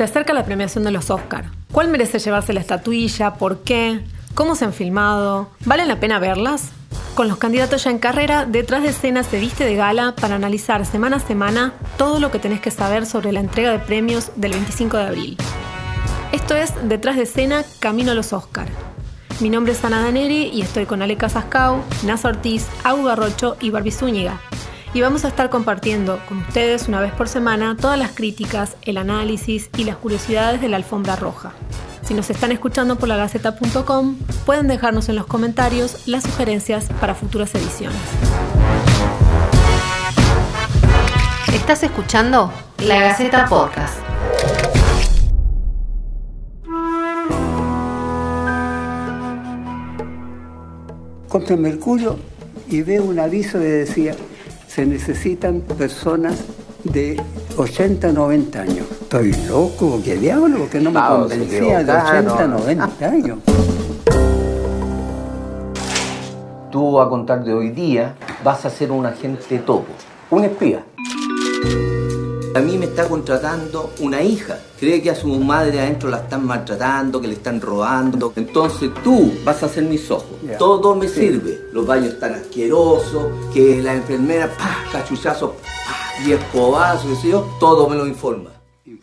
Se acerca la premiación de los Oscar. ¿Cuál merece llevarse la estatuilla? ¿Por qué? ¿Cómo se han filmado? ¿Vale la pena verlas? Con los candidatos ya en carrera, detrás de escena se viste de gala para analizar semana a semana todo lo que tenés que saber sobre la entrega de premios del 25 de abril. Esto es Detrás de escena, Camino a los Oscar. Mi nombre es Ana Daneri y estoy con Ale Casascau, Naz Ortiz, Agu Garrocho y Barbie Zúñiga. Y vamos a estar compartiendo con ustedes una vez por semana todas las críticas, el análisis y las curiosidades de la alfombra roja. Si nos están escuchando por la Gaceta.com, pueden dejarnos en los comentarios las sugerencias para futuras ediciones. Estás escuchando La Gaceta Podcast. Contra Mercurio y veo un aviso que decía, se necesitan personas de 80, 90 años. Estoy loco, qué diablo, porque no me convencía de 80, 90 años. Tú a contar de hoy día vas a ser un agente topo, un espía. A mí me está contratando una hija. Cree que a su madre adentro la están maltratando, que le están robando. Entonces tú vas a ser mis ojos. Todo me sirve. Los baños están asquerosos, que la enfermera, pa, cachuchazo, pa, y escobazo, qué sé yo, todo me lo informa.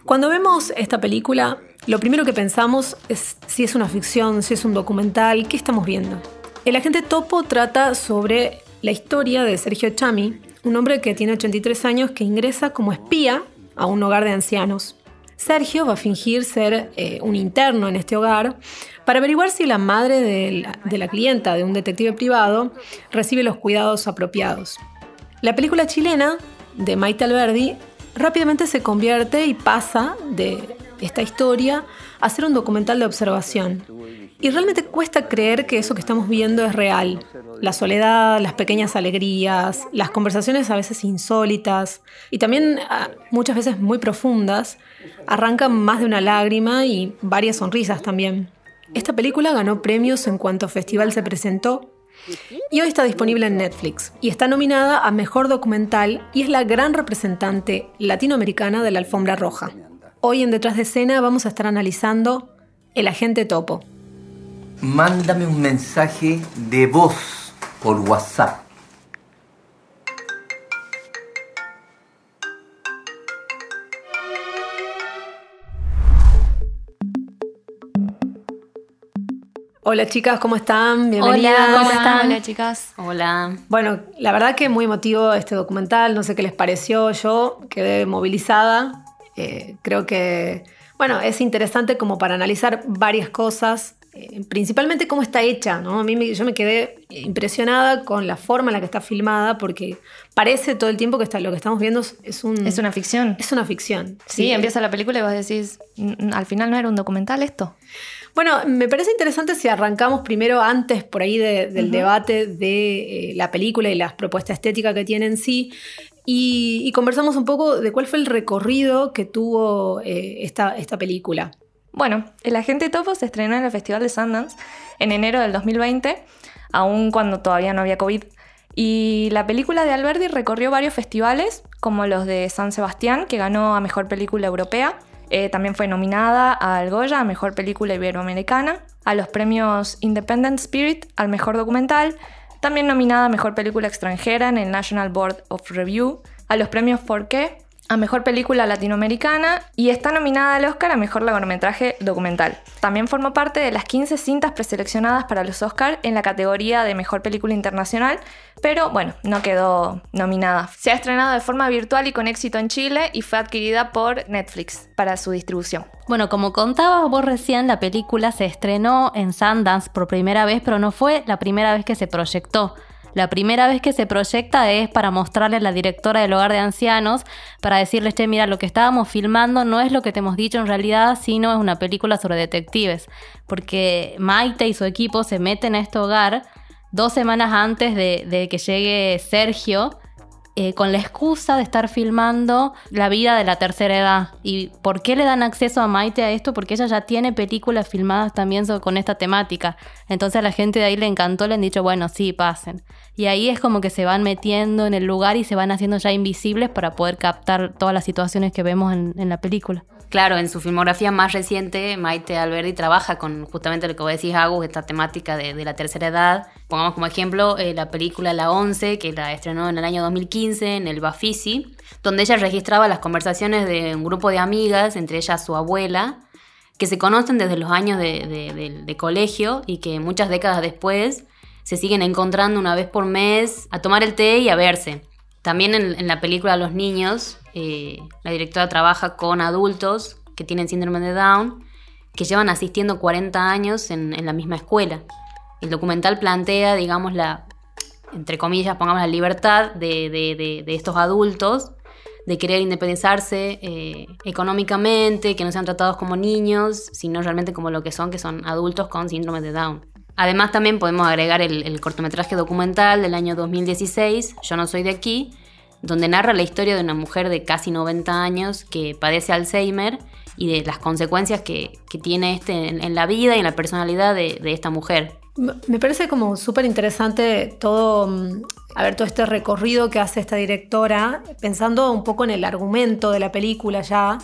Cuando vemos esta película, lo primero que pensamos es si es una ficción, si es un documental, ¿qué estamos viendo? El agente Topo trata sobre la historia de Sergio Chami, un hombre que tiene 83 años que ingresa como espía a un hogar de ancianos. Sergio va a fingir ser eh, un interno en este hogar para averiguar si la madre de la, de clienta de un detective privado recibe los cuidados apropiados. La película chilena de Maite Alberdi rápidamente se convierte y pasa de esta historia a ser un documental de observación. Y realmente cuesta creer que eso que estamos viendo es real. La soledad, las pequeñas alegrías, las conversaciones a veces insólitas y también ah, muchas veces muy profundas, arrancan más de una lágrima y varias sonrisas también. Esta película ganó premios en cuanto festival se presentó y hoy está disponible en Netflix y está nominada a Mejor Documental y es la gran representante latinoamericana de la alfombra roja. Hoy en Detrás de Escena vamos a estar analizando El Agente Topo. Mándame un mensaje de voz por WhatsApp. Hola chicas, ¿cómo están? Bienvenidas. Hola, ¿cómo están? Hola chicas. Hola. Bueno, la verdad que muy emotivo este documental, no sé qué les pareció, yo quedé movilizada, eh, creo que, bueno, es interesante como para analizar varias cosas, eh, principalmente cómo está hecha, ¿no? A mí me- yo me quedé impresionada con la forma en la que está filmada, porque parece todo el tiempo que está, lo que estamos viendo es, un... Es una ficción. Es una ficción. Sí, empieza la película y vos decís, "Mm, al final no era un documental esto. Bueno, me parece interesante si arrancamos primero antes por ahí de- del debate de eh, la película y las propuestas estéticas que tiene en sí. Y, conversamos un poco de cuál fue el recorrido que tuvo eh, esta, esta película. Bueno, El Agente Topo se estrenó en el Festival de Sundance en enero del 2020, aún cuando todavía no había COVID. Y la película de Alberdi recorrió varios festivales, como los de San Sebastián, que ganó a Mejor Película Europea. Eh, también fue nominada al Goya a Mejor Película Iberoamericana, a los premios Independent Spirit al Mejor Documental, también nominada a Mejor Película Extranjera en el National Board of Review, a los premios Forqué, a Mejor Película Latinoamericana y está nominada al Oscar a Mejor Largometraje Documental. También formó parte de las 15 cintas preseleccionadas para los Oscar en la categoría de Mejor Película Internacional, pero bueno, no quedó nominada. Se ha estrenado de forma virtual y con éxito en Chile y fue adquirida por Netflix para su distribución. Bueno, como contabas vos recién, la película se estrenó en Sundance por primera vez, pero no fue la primera vez que se proyectó. La primera vez que se proyecta es para mostrarle a la directora del hogar de ancianos, para decirles, che, mira, lo que estábamos filmando no es lo que te hemos dicho en realidad, sino es una película sobre detectives. Porque Maite y su equipo se meten a este hogar dos semanas antes de que llegue Sergio, eh, con la excusa de estar filmando la vida de la tercera edad. ¿Y por qué le dan acceso a Maite a esto? Porque ella ya tiene películas filmadas también con esta temática. Entonces a la gente de ahí le encantó, le han dicho, bueno, sí, pasen. Y ahí es como que se van metiendo en el lugar y se van haciendo ya invisibles para poder captar todas las situaciones que vemos en, en la película. Claro, en su filmografía más reciente, Maite Alberdi trabaja con justamente lo que vos decís, Agus, esta temática de, la tercera edad. Pongamos como ejemplo eh, la película La Once, que la estrenó en el año 2015 en el Bafisi, donde ella registraba las conversaciones de un grupo de amigas, entre ellas su abuela, que se conocen desde los años de, colegio y que muchas décadas después se siguen encontrando una vez por mes a tomar el té y a verse. También en, la película Los Niños, eh, la directora trabaja con adultos que tienen síndrome de Down, que llevan asistiendo 40 años en, la misma escuela. El documental plantea, digamos, entre comillas, pongamos la libertad de, estos adultos de querer independizarse eh, económicamente, que no sean tratados como niños, sino realmente como lo que son, que son adultos con síndrome de Down. Además también podemos agregar el, cortometraje documental del año 2016, Yo no soy de aquí, donde narra la historia de una mujer de casi 90 años que padece Alzheimer y de las consecuencias que, tiene este en, la vida y en la personalidad de, esta mujer. Me parece como súper interesante todo, mm, a ver, todo este recorrido que hace esta directora, pensando un poco en el argumento de la película ya,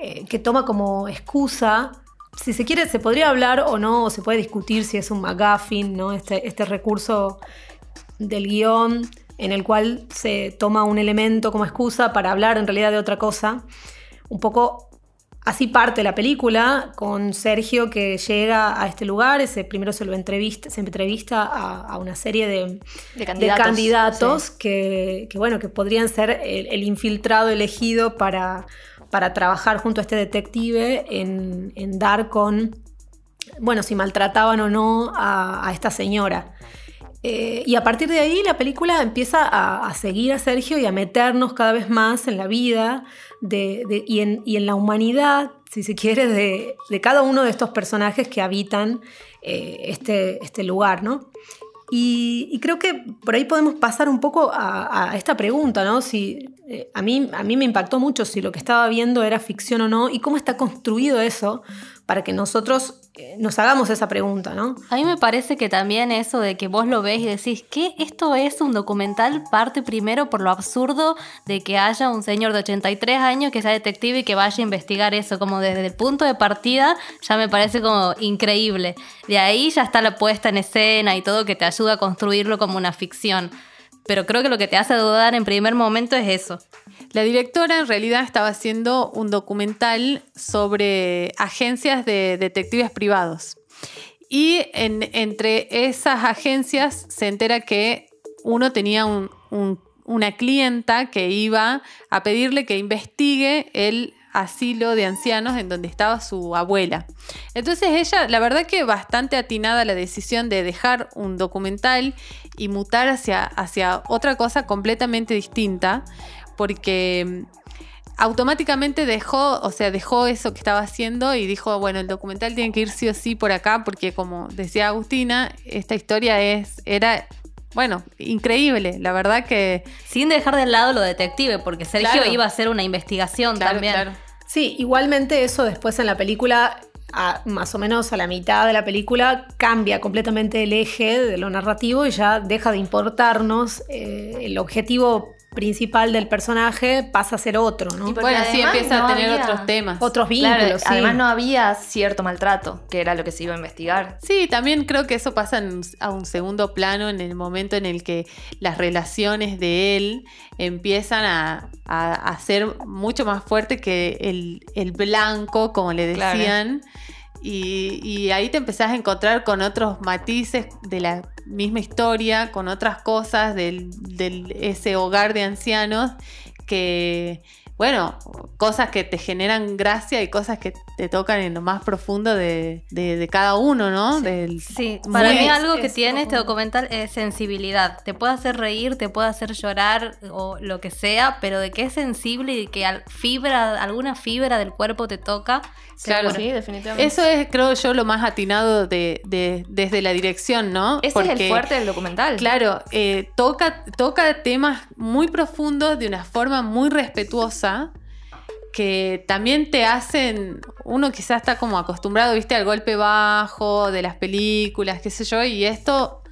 eh, que toma como excusa si se quiere, se podría hablar o no, o se puede discutir si es un McGuffin, ¿no? Este, este recurso del guion en el cual se toma un elemento como excusa para hablar en realidad de otra cosa. Un poco así parte la película, con Sergio que llega a este lugar, ese, primero se lo entrevista, se entrevista a, una serie de, candidatos, que, bueno, que podrían ser el, infiltrado elegido para, para, trabajar junto a este detective en, dar con, bueno, si maltrataban o no a esta señora. Eh, y a partir de ahí la película empieza a, seguir a Sergio y a meternos cada vez más en la vida y, en, la humanidad, si se quiere, de, cada uno de estos personajes que habitan eh, este, este, lugar, ¿no? Y, creo que por ahí podemos pasar un poco a, esta pregunta, ¿no? Si, eh, a, mí, a mí me impactó mucho si lo que estaba viendo era ficción o no y cómo está construido eso para que nosotros eh, nos hagamos esa pregunta, ¿no? A mí me parece que también eso de que vos lo ves y decís que esto es un documental parte primero por lo absurdo de que haya un señor de 83 años que sea detective y que vaya a investigar eso, como desde el punto de partida ya me parece como increíble. De ahí ya está la puesta en escena y todo que te ayuda a construirlo como una ficción. Pero creo que lo que te hace dudar en primer momento es eso. La directora en realidad estaba haciendo un documental sobre agencias de detectives privados. Y entre esas agencias se entera que uno tenía una clienta que iba a pedirle que investigue el asilo de ancianos en donde estaba su abuela. Entonces ella, la verdad que bastante atinada la decisión de dejar un documental y mutar hacia, otra cosa completamente distinta, porque mm, automáticamente dejó, o sea, dejó eso que estaba haciendo y dijo, bueno, el documental tiene que ir sí o sí por acá, porque como decía Agustina, esta historia es, era bueno, increíble, la verdad que... Sin dejar de lado lo detective, porque Sergio iba a hacer una investigación también. Sí, igualmente eso después en la película, más o menos a la mitad de la película, cambia completamente el eje de lo narrativo y ya deja de importarnos eh, el objetivo principal del personaje pasa a ser otro, ¿no? bueno, sí empieza a tener otros temas. Otros vínculos. Además no había cierto maltrato, que era lo que se iba a investigar. Sí, también creo que eso pasa a un segundo plano en el momento en el que las relaciones de él empiezan a, ser mucho más fuertes que el, blanco, como le decían. Y, ahí te empezás a encontrar con otros matices de la misma historia, con otras cosas de ese hogar de ancianos que, bueno, cosas que te generan gracia y cosas que te tocan en lo más profundo de, cada uno, ¿no? Sí, para mí algo que tiene este documental es sensibilidad. Te puede hacer reír, te puede hacer llorar o lo que sea, pero de que es sensible y que fibra, alguna fibra del cuerpo te toca. Claro, sí, definitivamente. Eso es, creo yo, lo más atinado de, desde la dirección, ¿no? Ese es el fuerte del documental. Claro, eh, toca, toca temas muy profundos de una forma muy respetuosa que también te hacen, uno quizás está como acostumbrado, viste, al golpe bajo de las películas, qué sé yo, y esto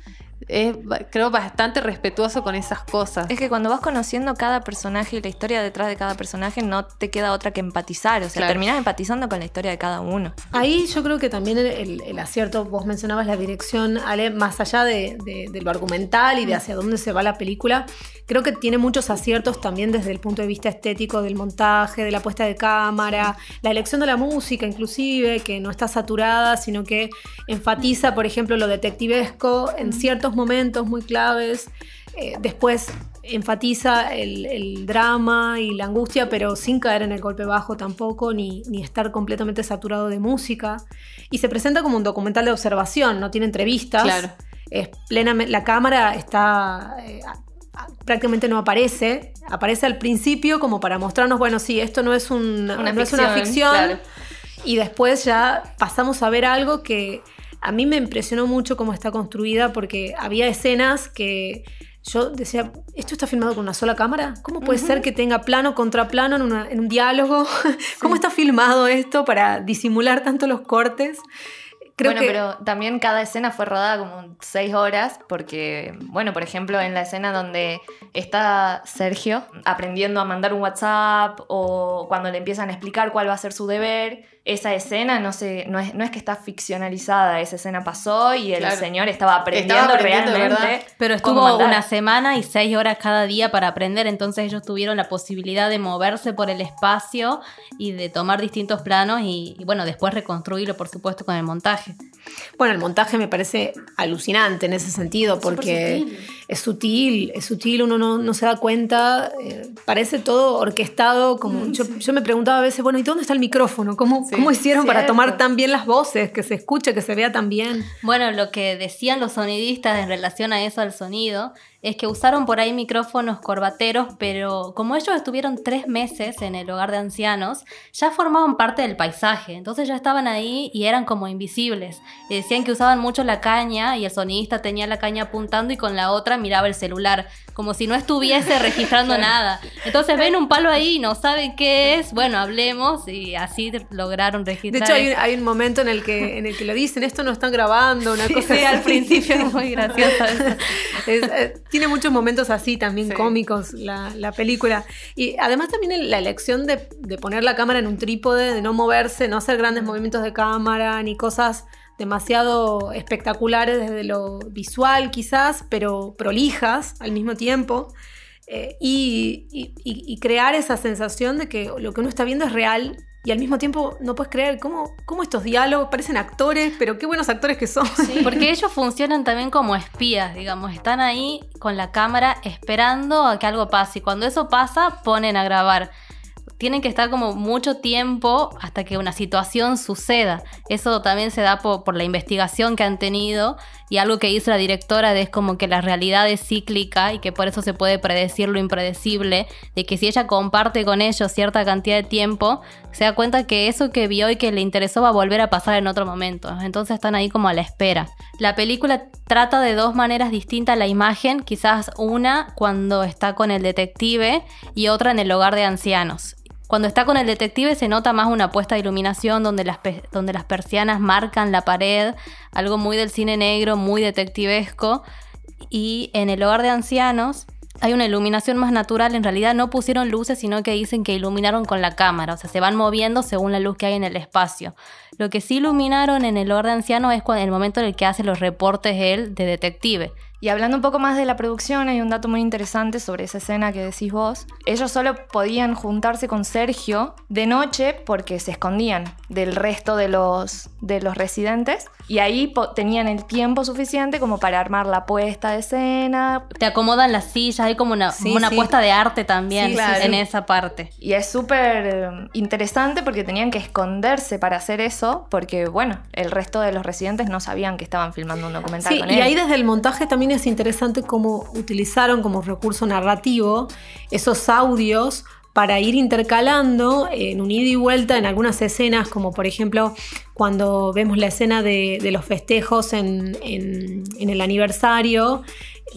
es, creo, bastante respetuoso con esas cosas. Es que cuando vas conociendo cada personaje y la historia detrás de cada personaje, no te queda otra que empatizar. O sea, Claro. terminás empatizando con la historia de cada uno. Ahí yo creo que también el, el- el acierto, vos mencionabas la dirección, Ale, más allá de, de- de lo argumental y de hacia dónde se va la película, creo que tiene muchos aciertos también desde el punto de vista estético del montaje, de la puesta de cámara, la elección de la música inclusive, que no está saturada, sino que enfatiza, por ejemplo, lo detectivesco en ciertos momentos muy claves. Eh, después enfatiza el, el drama y la angustia, pero sin caer en el golpe bajo tampoco, ni, ni estar completamente saturado de música. Y se presenta como un documental de observación, no tiene entrevistas. Claro. Es plenamente, la cámara está. eh, prácticamente no aparece. Aparece al principio como para mostrarnos, bueno, sí, esto no es, un- Una no es una ficción, ficción. claro. Y después ya pasamos a ver algo que a mí me impresionó mucho cómo está construida porque había escenas que yo decía, ¿esto está filmado con una sola cámara? ¿Cómo puede ser que tenga plano contra plano en, una- en un diálogo? ¿Cómo está filmado esto para disimular tanto los cortes? Creo bueno, que pero también cada escena fue rodada como seis horas, porque, bueno, por ejemplo, en la escena donde está Sergio aprendiendo a mandar un WhatsApp o cuando le empiezan a explicar cuál va a ser su deber, esa escena no, se, no, es, no es que está ficcionalizada, esa escena pasó y el Claro. señor estaba aprendiendo, Estaba aprendiendo de realmente. verdad. Pero estuvo una semana y seis horas cada día para aprender, entonces ellos tuvieron la posibilidad de moverse por el espacio y de tomar distintos planos y, y, bueno, después reconstruirlo, por supuesto, con el montaje. Bueno, el montaje me parece alucinante en ese sentido, porque es sutil, es sutil, uno no, no se da cuenta, eh, parece todo orquestado, como yo, yo me preguntaba a veces, bueno, ¿y dónde está el micrófono? ¿Cómo, Sí, ¿cómo hicieron para tomar tan bien las voces, que se escuche, que se vea tan bien? Bueno, lo que decían los sonidistas en relación a eso, al sonido, es que usaron por ahí micrófonos corbateros, pero como ellos estuvieron tres meses en el hogar de ancianos, ya formaban parte del paisaje, entonces ya estaban ahí y eran como invisibles. Decían que usaban mucho la caña y el sonidista tenía la caña apuntando y con la otra miraba el celular, como si no estuviese registrando nada. Entonces ven un palo ahí y no saben qué es, bueno, hablemos y así lograron De registrar. hecho, hay un, eso. hay un momento en el, que, en el que lo dicen, esto no están grabando, una cosa Sí, al principio es muy gracioso eso. Es, eh, tiene muchos momentos así también Sí. cómicos la, la película. Y además también la elección de, de poner la cámara en un trípode, de no moverse, no hacer grandes movimientos de cámara ni cosas demasiado espectaculares desde lo visual quizás, pero prolijas al mismo tiempo. Eh, y, crear esa sensación de que lo que uno está viendo es real y al mismo tiempo no puedes creer cómo, cómo estos diálogos parecen actores, pero qué buenos actores que son. Porque ellos funcionan también como espías, digamos, están ahí con la cámara esperando a que algo pase y cuando eso pasa ponen a grabar. Tienen que estar como mucho tiempo hasta que una situación suceda. Eso también se da por, la investigación que han tenido y algo que hizo la directora de es como que la realidad es cíclica y que por eso se puede predecir lo impredecible, de que si ella comparte con ellos cierta cantidad de tiempo, se da cuenta que eso que vio y que le interesó va a volver a pasar en otro momento. Entonces están ahí como a la espera. La película trata de dos maneras distintas la imagen, quizás una cuando está con el detective y otra en el hogar de ancianos. Cuando está con el detective se nota más una puesta de iluminación donde las, donde las persianas marcan la pared, algo muy del cine negro, muy detectivesco. Y en el hogar de ancianos hay una iluminación más natural. En realidad no pusieron luces, sino que dicen que iluminaron con la cámara. O sea, se van moviendo según la luz que hay en el espacio. Lo que sí iluminaron en el hogar de ancianos es cuando, el momento en el que hace los reportes él de detective. Y hablando un poco más de la producción, hay un dato muy interesante sobre esa escena que decís vos. Ellos solo podían juntarse con Sergio de noche porque se escondían del resto de los, de los residentes y ahí tenían el tiempo suficiente como para armar la puesta de escena. Te acomodan las sillas, hay como una, Sí, una sí. puesta de arte también Sí, claro. en esa parte. Y es súper eh, interesante porque tenían que esconderse para hacer eso porque, bueno, el resto de los residentes no sabían que estaban filmando un documental Sí, con y él. ahí desde el montaje también es interesante cómo utilizaron como recurso narrativo esos audios para ir intercalando en un ida y vuelta en algunas escenas, como por ejemplo cuando vemos la escena de, los festejos en- en el aniversario,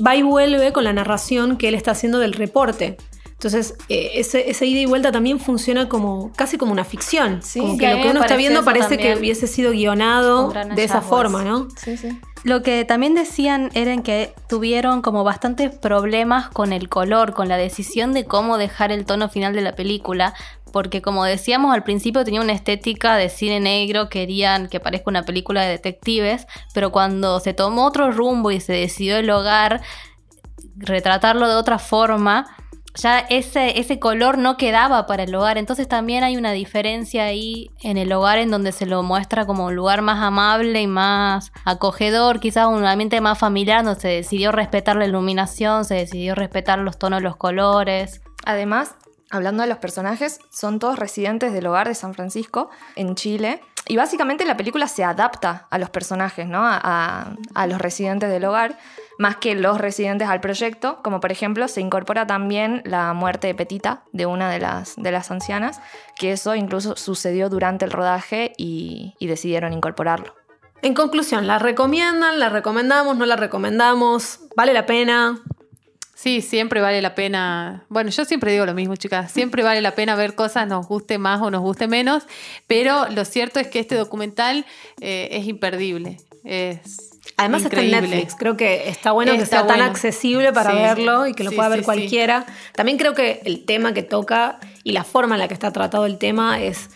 va y vuelve con la narración que él está haciendo del reporte. Entonces, eh, ese, ese ida y vuelta también funciona como casi como una ficción. Sí, como sí, que a lo que uno está viendo parece que hubiese sido guionado de esa forma. ¿no? Sí, sí. Lo que también decían era en que tuvieron como bastantes problemas con el color, con la decisión de cómo dejar el tono final de la película, porque como decíamos al principio tenía una estética de cine negro, querían que parezca una película de detectives, pero cuando se tomó otro rumbo y se decidió el hogar, retratarlo de otra forma, ya ese, ese color no quedaba para el hogar. Entonces también hay una diferencia ahí en el hogar en donde se lo muestra como un lugar más amable y más acogedor, quizás un ambiente más familiar, donde se decidió respetar la iluminación, se decidió respetar los tonos los colores. Además, hablando de los personajes, son todos residentes del hogar de San Francisco, en Chile. Y básicamente la película se adapta a los personajes, ¿no? A, a- a los residentes del hogar, más que los residentes al proyecto. Como por ejemplo, se incorpora también la muerte de Petita, de una de las, de las ancianas, que eso incluso sucedió durante el rodaje y, y decidieron incorporarlo. En conclusión, ¿la recomiendan? ¿La recomendamos? ¿No la recomendamos? ¿Vale la pena? Sí, siempre vale la pena. Bueno, yo siempre digo lo mismo, chicas. Siempre vale la pena ver cosas, nos guste más o nos guste menos. Pero lo cierto es que este documental eh, es imperdible. Es Además está en. Netflix. Creo que está bueno que sea tan accesible para Sí. verlo y que lo Sí, pueda ver sí, cualquiera. También creo que el tema que toca y la forma en la que está tratado el tema es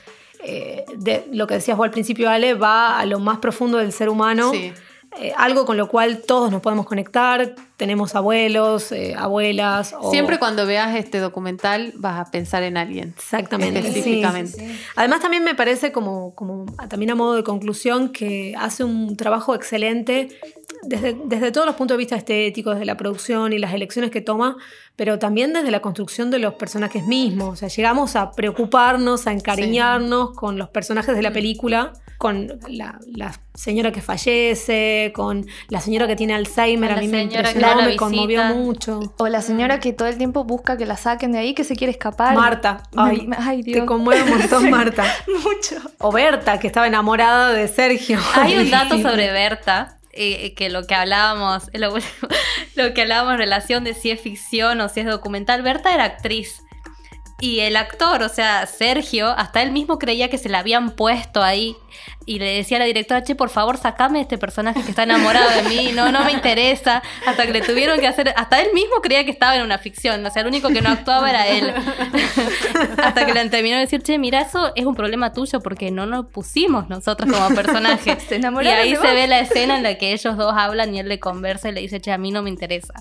eh, de lo que decías vos al principio, Ale, va a lo más profundo del ser humano. Sí. Eh, algo con lo cual todos nos podemos conectar. Tenemos abuelos, eh, abuelas. o- Siempre cuando veas este documental vas a pensar en alguien. Exactamente. Específicamente. sí. Además también me parece como, como también a modo de conclusión que hace un trabajo excelente desde, desde todos los puntos de vista estéticos, desde la producción y las elecciones que toma, pero también desde la construcción de los personajes mismos. O sea, llegamos a preocuparnos, a encariñarnos con los personajes de la película, con la, la señora que fallece, con la señora que tiene Alzheimer. A mí me no la me conmovió mucho. O la señora que todo el tiempo busca que la saquen de ahí, que se quiere escapar. Marta, ay, me- ay, Dios. te conmueve un montón. Marta. Mucho. O Berta, que estaba enamorada de Sergio. Hay un dato sobre Berta, eh, que lo que hablábamos, lo, lo que hablábamos en relación de si es ficción o si es documental, Berta era actriz. Y el actor, o sea, Sergio, hasta él mismo creía que se la habían puesto ahí. Y le decía a la directora, che, por favor, sacame este personaje que está enamorado de mí. No, no me interesa. Hasta que le tuvieron que hacer. Hasta él mismo creía que estaba en una ficción. O sea, el único que no actuaba era él. hasta que le terminó de decir, che, mira, eso es un problema tuyo porque no nos pusimos nosotros como personajes. Se y ahí se ve la escena en la que ellos dos hablan y él le conversa y le dice, che, a mí no me interesa.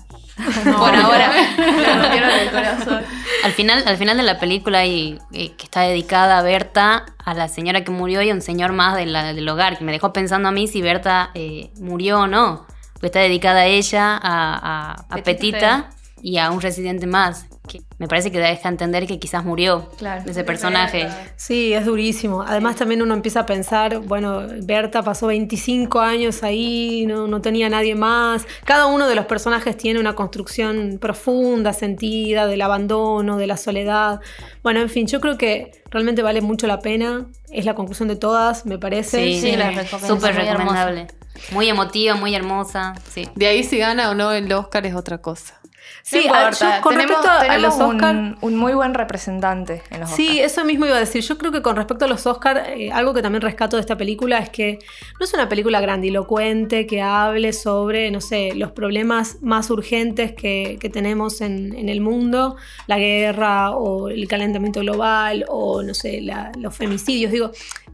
No. Por ahora. Me rompieron el corazón. Al final, al final de la película eh, que está dedicada a Berta, a la señora que murió y a un señor más de la- del hogar, que me dejó pensando a mí si Berta eh, murió o no. Porque está dedicada a ella, a, a- a Petita. Petita y a un residente más. Que me parece que deja entender que quizás murió Claro. ese personaje. Sí, es durísimo. Además también uno empieza a pensar, bueno, Berta pasó 25 años ahí, no, no tenía nadie más. Cada uno de los personajes tiene una construcción profunda, sentida, del abandono, de la soledad. Bueno, en fin, yo creo que realmente vale mucho la pena. Es la conclusión de todas, me parece. Sí, Sí, sí, la súper muy recomendable. Muy emotiva, muy hermosa. Sí. De ahí si gana o no el Oscar es otra cosa. Sí, No a- importa, yo con tenemos, respecto a- los Oscar, un, un muy buen representante en los Sí, Oscar. eso mismo iba a decir. Yo creo que con respecto a los Oscars, algo que también rescato de esta película es que no es una película grandilocuente que hable sobre, no sé, los problemas más urgentes que, que tenemos en, en el mundo, la guerra o el calentamiento global o, no sé, la- los femicidios. Digo, eh,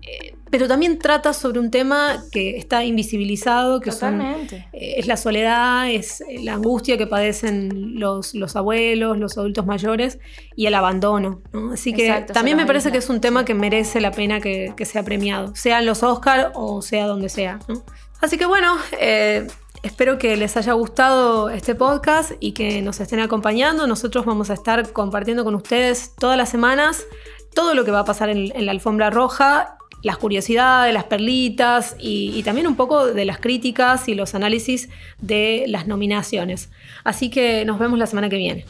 pero también trata sobre un tema que está invisibilizado, que son eh, es la soledad, es eh, la angustia que padecen los, los abuelos, los adultos mayores y el abandono. ¿no? Así que Exacto, también me parece que es un tema que merece la pena que, que sea premiado, sea en los Oscars o sea donde sea. ¿no? Así que bueno, eh, espero que les haya gustado este podcast y que nos estén acompañando. Nosotros vamos a estar compartiendo con ustedes todas las semanas todo lo que va a pasar en, en la alfombra roja las curiosidades, las perlitas y, y también un poco de las críticas y los análisis de las nominaciones. Así que nos vemos la semana que viene.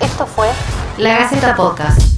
Esto fue La Gaceta Podcast.